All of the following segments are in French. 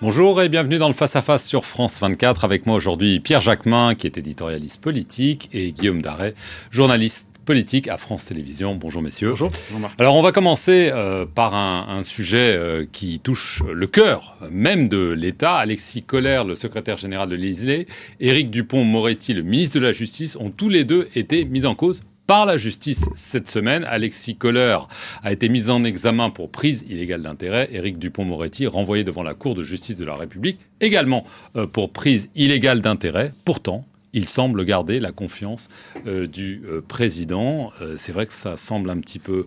Bonjour et bienvenue dans le Face à Face sur France 24. Avec moi aujourd'hui Pierre Jacquemin, qui est éditorialiste politique, et Guillaume Darret, journaliste politique à France Télévisions. Bonjour messieurs. Bonjour. Alors on va commencer euh, par un, un sujet euh, qui touche le cœur même de l'État. Alexis Collère, le secrétaire général de l'Élysée, Éric Dupont-Moretti, le ministre de la Justice, ont tous les deux été mis en cause par la justice cette semaine. Alexis Kohler a été mis en examen pour prise illégale d'intérêt. Éric Dupont-Moretti renvoyé devant la Cour de justice de la République également euh, pour prise illégale d'intérêt. Pourtant, il semble garder la confiance euh, du euh, président. C'est vrai que ça semble un petit peu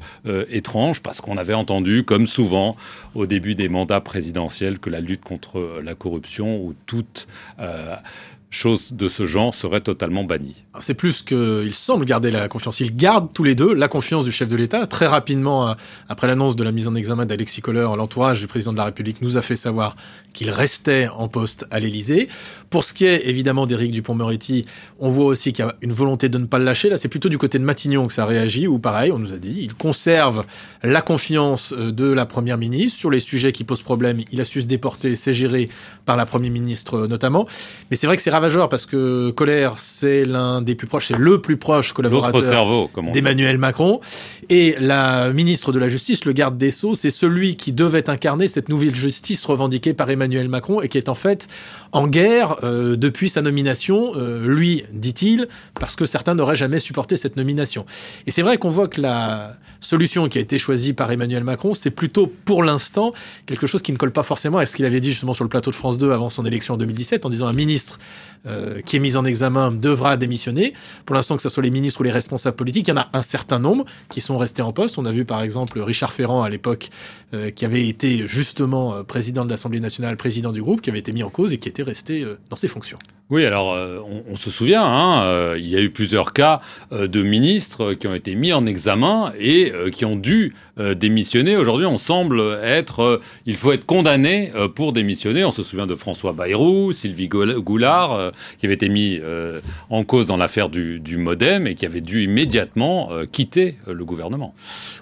étrange parce qu'on avait entendu, comme souvent au début des mandats présidentiels, que la lutte contre la corruption ou toute chose de ce genre serait totalement bannie. C'est plus qu'il semble garder la confiance. Ils gardent tous les deux la confiance du chef de l'État. Très rapidement, euh, après l'annonce de la mise en examen d'Alexis Kohler, l'entourage du président de la République nous a fait savoir qu'il restait en poste à l'Élysée. Pour ce qui est évidemment d'Éric Dupont-Moretti, on voit aussi qu'il y a une volonté de ne pas le lâcher. Là, c'est plutôt du côté de Matignon que ça réagit, où pareil, on nous a dit, il conserve la confiance euh, de la première ministre sur les sujets qui posent problème. Il a su se déporter, c'est géré par la première ministre euh, notamment. Mais c'est vrai que c'est ravageur parce que Colère, c'est l'un des plus proches, c'est le plus proche collaborateur d'Emmanuel Macron. Et la ministre de la Justice, le garde des Sceaux, c'est celui qui devait incarner cette nouvelle justice revendiquée par Emmanuel Macron et qui est en fait en guerre euh, depuis sa nomination, euh, lui, dit-il, parce que certains n'auraient jamais supporté cette nomination. Et c'est vrai qu'on voit que la solution qui a été choisie par Emmanuel Macron, c'est plutôt pour l'instant quelque chose qui ne colle pas forcément à ce qu'il avait dit justement sur le plateau de France 2 avant son élection en 2017, en disant un ministre euh, qui est mis en examen devra démissionner. Pour l'instant, que ce soit les ministres ou les responsables politiques, il y en a un certain nombre qui sont restés en poste. On a vu par exemple Richard Ferrand à l'époque, euh, qui avait été justement euh, président de l'Assemblée nationale, président du groupe, qui avait été mis en cause et qui était resté dans ses fonctions. Oui, alors on, se souvient, hein, il y a eu plusieurs cas de ministres qui ont été mis en examen et qui ont dû démissionner. Aujourd'hui, on semble être, il faut être condamné pour démissionner. On se souvient de François Bayrou, Sylvie Goul- Goulard, euh, qui avait été mis euh, en cause dans l'affaire du, du MoDem et qui avait dû immédiatement euh, quitter le gouvernement.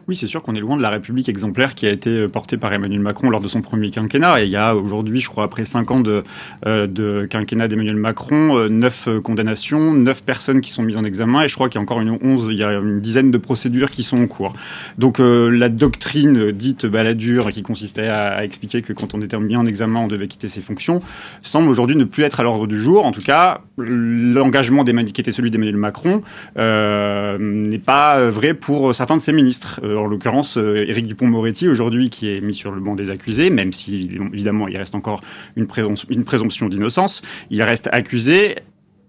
Oui, c'est sûr qu'on est loin de la République exemplaire qui a été portée par Emmanuel Macron lors de son premier quinquennat. Et il y a aujourd'hui, je crois, après cinq ans de, de quinquennat d'Emmanuel Macron, neuf condamnations, neuf personnes qui sont mises en examen. Et je crois qu'il y a encore une onze, il y a une dizaine de procédures qui sont en cours. Donc la doctrine dite baladure qui consistait à, expliquer que quand on était mis en examen, on devait quitter ses fonctions, semble aujourd'hui ne plus être à l'ordre du jour. Cas, l'engagement qui était celui d'Emmanuel Macron euh, n'est pas vrai pour certains de ses ministres. Euh, en l'occurrence, euh, Éric Dupont-Moretti, aujourd'hui, qui est mis sur le banc des accusés, même si évidemment il reste encore une présomption d'innocence, il reste accusé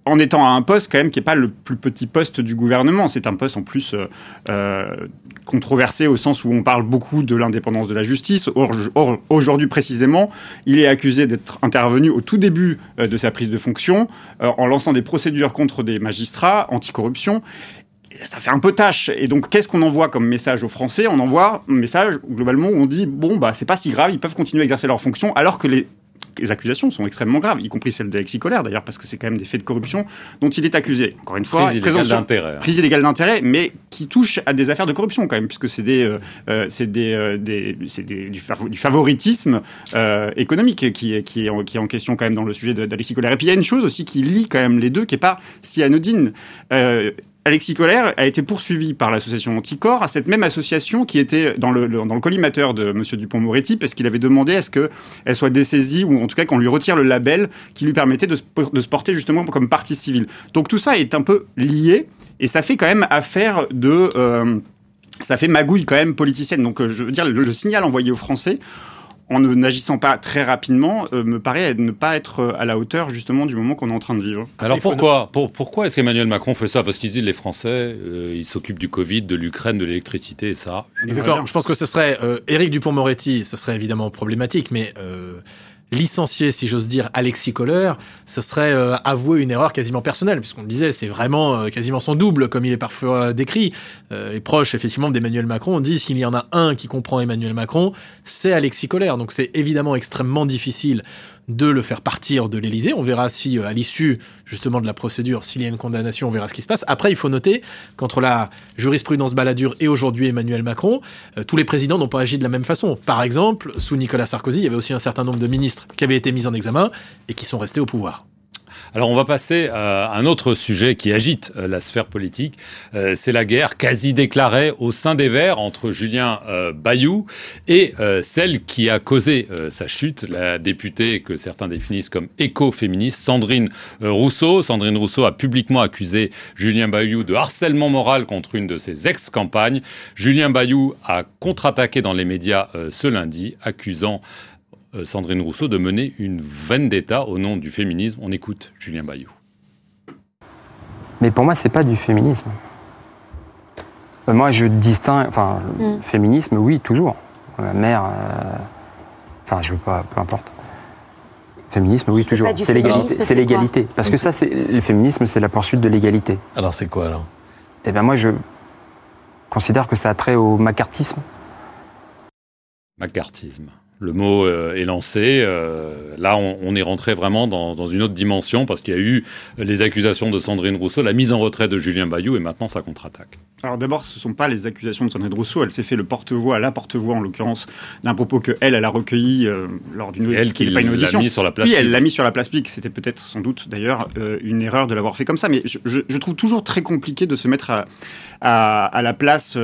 en étant à un poste quand même qui n'est pas le plus petit poste du gouvernement. C'est un poste en plus euh, euh, controversé au sens où on parle beaucoup de l'indépendance de la justice. Or, aujourd'hui précisément, il est accusé d'être intervenu au tout début euh, de sa prise de fonction en lançant des procédures contre des magistrats anticorruption. Ça fait un peu tâche. Et donc, qu'est-ce qu'on envoie comme message aux Français? On envoie un message globalement où on dit bon bah c'est pas si grave, ils peuvent continuer à exercer leurs fonctions alors que les les accusations sont extrêmement graves, y compris celle d'Alexis Colère d'ailleurs, parce que c'est quand même des faits de corruption dont il est accusé. Encore une fois, Prise illégale d'intérêt. hein. prise illégale d'intérêt, mais qui touche à des affaires de corruption quand même, puisque c'est des, euh, euh, c'est des, euh, des, c'est des- du, favo- du favoritisme euh, économique qui est, qui, est en, qui est en question quand même dans le sujet d'Alexis Colère. Et puis il y a une chose aussi qui lie quand même les deux, qui est pas si anodine. Alexis Colère a été poursuivi par l'association Anticor, à cette même association qui était dans le, dans le collimateur de Monsieur Dupont-Moretti, parce qu'il avait demandé à ce qu'elle soit dessaisie, ou en tout cas qu'on lui retire le label qui lui permettait de se, de se porter justement comme partie civile. Donc tout ça est un peu lié, et ça fait quand même affaire de... euh, ça fait magouille quand même politicienne. Donc euh, je veux dire, le signal envoyé aux Français, en ne- n'agissant pas très rapidement, euh, me paraît ne pas être euh, à la hauteur justement du moment qu'on est en train de vivre. Alors pourquoi pour- Pourquoi est-ce qu'Emmanuel Macron fait ça? Parce qu'il dit les Français, euh, ils s'occupent du Covid, de l'Ukraine, de l'électricité et ça. Exactement. Je pense que ce serait euh, Éric Dupont-Moretti, ce serait évidemment problématique, mais euh, licencier, si j'ose dire, Alexis Kohler, ce serait euh, avouer une erreur quasiment personnelle, puisqu'on le disait, c'est vraiment euh, quasiment son double, comme il est parfois euh, décrit. Euh, les proches, effectivement, d'Emmanuel Macron disent qu'il y en a un qui comprend Emmanuel Macron, c'est Alexis Kohler. Donc c'est évidemment extrêmement difficile de le faire partir de l'Élysée. On verra si, à l'issue justement de la procédure, s'il y a une condamnation, on verra ce qui se passe. Après, il faut noter qu'entre la jurisprudence Balladur et aujourd'hui Emmanuel Macron, tous les présidents n'ont pas agi de la même façon. Par exemple, sous Nicolas Sarkozy, il y avait aussi un certain nombre de ministres qui avaient été mis en examen et qui sont restés au pouvoir. Alors on va passer à un autre sujet qui agite euh, la sphère politique. Euh, c'est la guerre quasi déclarée au sein des Verts entre Julien euh, Bayou et celle qui a causé sa chute, la députée que certains définissent comme éco-féministe, Sandrine Rousseau. Sandrine Rousseau a publiquement accusé Julien Bayou de harcèlement moral contre une de ses ex-campagnes. Julien Bayou a contre-attaqué dans les médias ce lundi, accusant euh, Sandrine Rousseau de mener une vendetta au nom du féminisme. On écoute Julien Bayou. Mais pour moi, c'est pas du féminisme. Euh, moi, je distingue. Enfin, mm. féminisme, oui, toujours. Ma mère. Euh, enfin, je veux pas. Peu importe. Féminisme, oui, toujours. C'est l'égalité. C'est l'égalité. Parce que ça, c'est le féminisme, c'est la poursuite de l'égalité. Alors, c'est quoi alors? Eh bien, moi, je considère que ça a trait au macartisme. Macartisme le mot euh, est lancé. Euh, là, on, est rentré vraiment dans, une autre dimension parce qu'il y a eu les accusations de Sandrine Rousseau, la mise en retrait de Julien Bayou et maintenant ça contre-attaque. Alors d'abord, ce ne sont pas les accusations de Sandrine Rousseau. Elle s'est fait le porte-voix, la porte-voix en l'occurrence, d'un propos que elle, elle a recueilli euh, lors d'une elle qui pas une audition. Mis sur la place oui, elle l'a mis sur la place publique. C'était peut-être sans doute d'ailleurs une erreur de l'avoir fait comme ça. Mais je, trouve toujours très compliqué de se mettre à, à, la place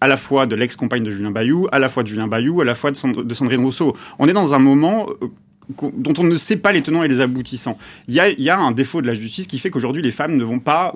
à la fois de l'ex-compagne de Julien Bayou, à la fois de Julien Bayou, à la fois de, de Sandrine Rousseau. On est dans un moment euh, dont on ne sait pas les tenants et les aboutissants. Il y a, il y a un défaut de la justice qui fait qu'aujourd'hui les femmes ne vont pas,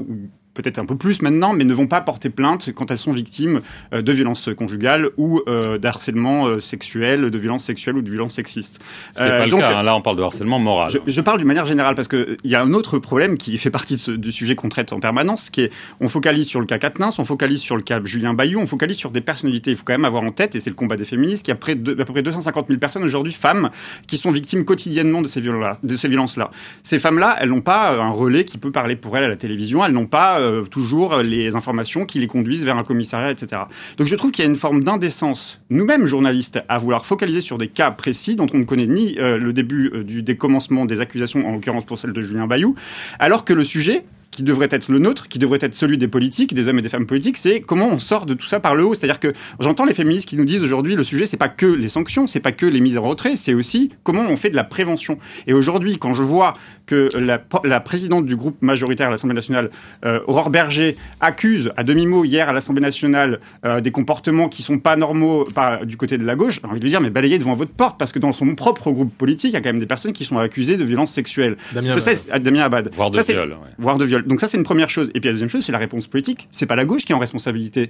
peut-être un peu plus maintenant, mais ne vont pas porter plainte quand elles sont victimes euh, de violences conjugales ou euh, d'harcèlement euh, sexuel, de violences sexuelles ou de violences sexistes. Ce n'est pas le cas, hein. là on parle de harcèlement moral. Je, parle d'une manière générale parce qu'il y a un autre problème qui fait partie du sujet qu'on traite en permanence, qui est on focalise sur le cas Katnins, on focalise sur le cas Julien Bayou, on focalise sur des personnalités. Il faut quand même avoir en tête, et c'est le combat des féministes, qu'il y a près de, à peu près 250 000 personnes aujourd'hui, femmes, qui sont victimes quotidiennement de ces violences-là. Ces femmes-là, elles n'ont pas un relais qui peut parler pour elles à la télévision, elles n'ont pas euh, toujours les informations qui les conduisent vers un commissariat, etc. Donc je trouve qu'il y a une forme d'indécence, nous-mêmes journalistes, à vouloir focaliser sur des cas précis dont on ne connaît ni euh, le début euh, du décommencement des accusations, en l'occurrence pour celle de Julien Bayou, alors que le sujet, qui devrait être le nôtre, qui devrait être celui des politiques, des hommes et des femmes politiques, c'est comment on sort de tout ça par le haut. C'est-à-dire que j'entends les féministes qui nous disent aujourd'hui le sujet c'est pas que les sanctions, c'est pas que les mises en retrait, c'est aussi comment on fait de la prévention. Et aujourd'hui, quand je vois que la, présidente du groupe majoritaire à l'Assemblée nationale, euh, Aurore Berger, accuse à demi-mot hier à l'Assemblée nationale euh, des comportements qui sont pas normaux du côté de la gauche, j'ai envie de lui dire mais balayez devant votre porte parce que dans son propre groupe politique, il y a quand même des personnes qui sont accusées de violences sexuelles. Damien Abad. Damien Abad. Voire de viol. Voire de viol. Donc ça, c'est une première chose. Et puis la deuxième chose, c'est la réponse politique. C'est pas la gauche qui est en responsabilité.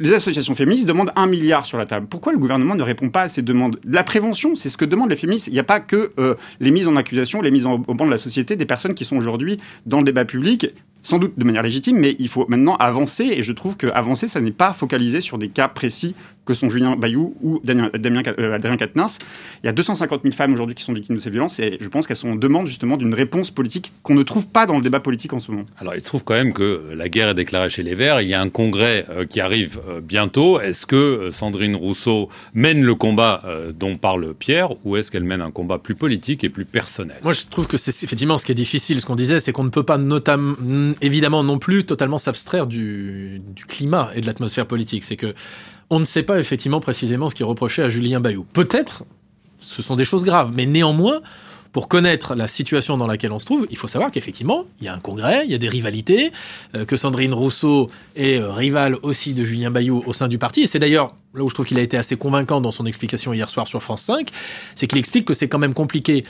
Les associations féministes demandent un milliard sur la table. Pourquoi le gouvernement ne répond pas à ces demandes? La prévention, c'est ce que demandent les féministes. Il n'y a pas que euh, les mises en accusation, les mises au banc de la société des personnes qui sont aujourd'hui dans le débat public sans doute de manière légitime, mais il faut maintenant avancer, et je trouve que avancer, ça n'est pas focalisé sur des cas précis que sont Julien Bayou ou Damien, Damien euh, Adrien Quatennens. Il y a 250 000 femmes aujourd'hui qui sont victimes de ces violences, et je pense qu'elles sont en demande justement d'une réponse politique qu'on ne trouve pas dans le débat politique en ce moment. Alors, il trouve quand même que la guerre est déclarée chez les Verts, il y a un congrès euh, qui arrive euh, bientôt. Est-ce que Sandrine Rousseau mène le combat dont parle Pierre, ou est-ce qu'elle mène un combat plus politique et plus personnel? Moi, je trouve que c'est effectivement ce qui est difficile, ce qu'on disait, c'est qu'on ne peut pas notamment évidemment non plus totalement s'abstraire du, climat et de l'atmosphère politique. C'est que on ne sait pas effectivement précisément ce qui est reproché à Julien Bayou. Peut-être, ce sont des choses graves, mais néanmoins, pour connaître la situation dans laquelle on se trouve, il faut savoir qu'effectivement, il y a un congrès, il y a des rivalités, euh, que Sandrine Rousseau est euh, rivale aussi de Julien Bayou au sein du parti. Et c'est d'ailleurs là où je trouve qu'il a été assez convaincant dans son explication hier soir sur France 5, c'est qu'il explique que c'est quand même compliqué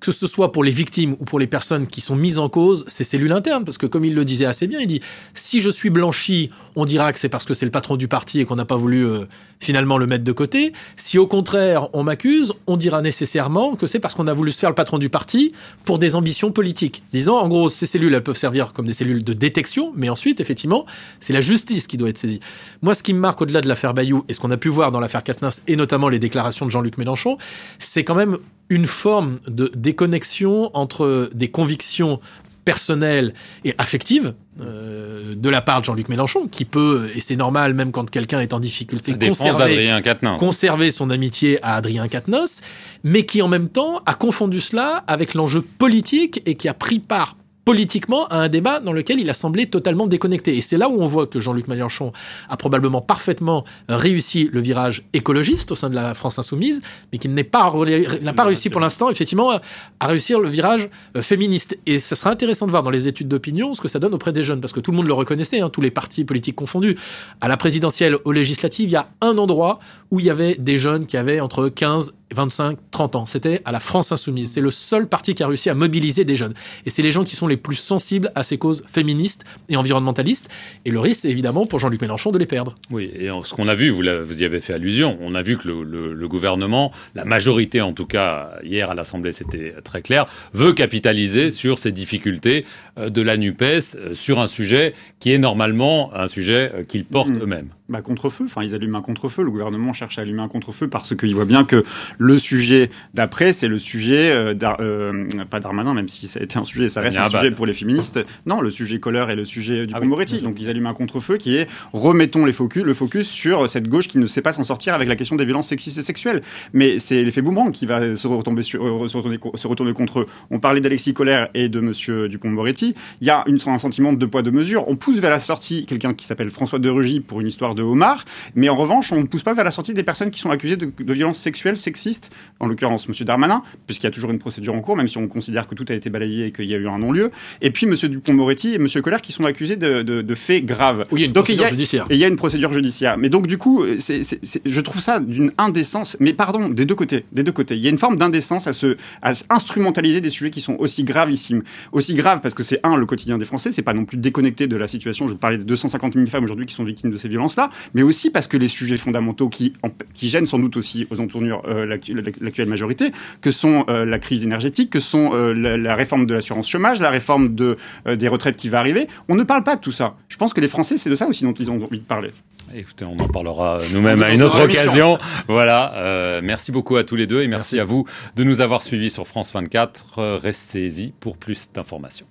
que ce soit pour les victimes ou pour les personnes qui sont mises en cause, ces cellules internes. Parce que comme il le disait assez bien, il dit, si je suis blanchi, on dira que c'est parce que c'est le patron du parti et qu'on n'a pas voulu euh, finalement le mettre de côté. Si au contraire on m'accuse, on dira nécessairement que c'est parce qu'on a voulu se faire le patron du parti pour des ambitions politiques. Disons, en gros, ces cellules, elles peuvent servir comme des cellules de détection, mais ensuite, effectivement, c'est la justice qui doit être saisie. Moi, ce qui me marque au-delà de l'affaire Bayou et ce qu'on a pu voir dans l'affaire Katniss et notamment les déclarations de Jean-Luc Mélenchon, c'est quand même une forme de déconnexion entre des convictions personnelle et affective euh, de la part de Jean-Luc Mélenchon, qui peut, et c'est normal même quand quelqu'un est en difficulté, conserver, conserver son amitié à Adrien Quatennens, mais qui en même temps a confondu cela avec l'enjeu politique et qui a pris part politiquement à un débat dans lequel il a semblé totalement déconnecté. Et c'est là où on voit que Jean-Luc Mélenchon a probablement parfaitement réussi le virage écologiste au sein de la France insoumise, mais qu'il n'a pas réussi pour l'instant effectivement à réussir le virage euh, féministe. Et ça sera intéressant de voir dans les études d'opinion ce que ça donne auprès des jeunes, parce que tout le monde le reconnaissait, hein, tous les partis politiques confondus. À la présidentielle, aux législatives, il y a un endroit où il y avait des jeunes qui avaient entre 15 25, 30 ans. C'était à la France Insoumise. C'est le seul parti qui a réussi à mobiliser des jeunes. Et c'est les gens qui sont les plus sensibles à ces causes féministes et environnementalistes. Et le risque, c'est évidemment pour Jean-Luc Mélenchon de les perdre. Oui, et ce qu'on a vu, vous, vous y avez fait allusion, on a vu que le, le gouvernement, la majorité en tout cas, hier à l'Assemblée, c'était très clair, veut capitaliser sur ces difficultés euh, de la NUPES euh, sur un sujet qui est normalement un sujet euh, qu'ils portent mmh. eux-mêmes bah, contre-feu. Enfin, ils allument un contre-feu. Le gouvernement cherche à allumer un contre-feu parce qu'il voit bien que le sujet d'après, c'est le sujet, euh, euh, pas d'Armanin, même si ça a été un sujet, ça reste un sujet pour les féministes. Non, le sujet Colleur et le sujet du ah moretti Donc, ils allument un contre-feu qui est remettons les focus, le focus sur cette gauche qui ne sait pas s'en sortir avec la question des violences sexistes et sexuelles. Mais c'est l'effet boomerang qui va se retomber sur, euh, se, retourner, se retourner contre eux. On parlait d'Alexis Collère et de Monsieur Dupont-Moretti. Il y a une, un sentiment de deux poids deux mesures. On pousse vers la sortie quelqu'un qui s'appelle François de Rugy pour une histoire de de homard, mais en revanche, on ne pousse pas vers la sortie des personnes qui sont accusées de, violences sexuelles, sexistes, en l'occurrence M. Darmanin, puisqu'il y a toujours une procédure en cours, même si on considère que tout a été balayé et qu'il y a eu un non-lieu, et puis M. Dupont-Moretti et M. Colère qui sont accusés de, faits graves. Oui, il y a une procédure judiciaire. Et il y a une procédure judiciaire. Mais donc, du coup, je trouve ça d'une indécence, mais pardon, des deux côtés, des deux côtés. Il y a une forme d'indécence à se à instrumentaliser des sujets qui sont aussi gravissimes. Aussi graves parce que c'est, un, le quotidien des Français, c'est pas non plus déconnecté de la situation. Je parlais de 250 000 femmes aujourd'hui qui sont victimes de ces violences-là, mais aussi parce que les sujets fondamentaux qui, qui gênent sans doute aussi aux entournures euh, l'actuelle majorité, que sont euh, la crise énergétique, que sont euh, la, réforme de l'assurance chômage, la réforme de, des retraites qui va arriver. On ne parle pas de tout ça. Je pense que les Français, c'est de ça aussi dont ils ont envie de parler. Écoutez, on en parlera nous-mêmes à une autre occasion. Voilà. merci beaucoup à tous les deux et merci, merci à vous de nous avoir suivis sur France 24. Restez-y pour plus d'informations.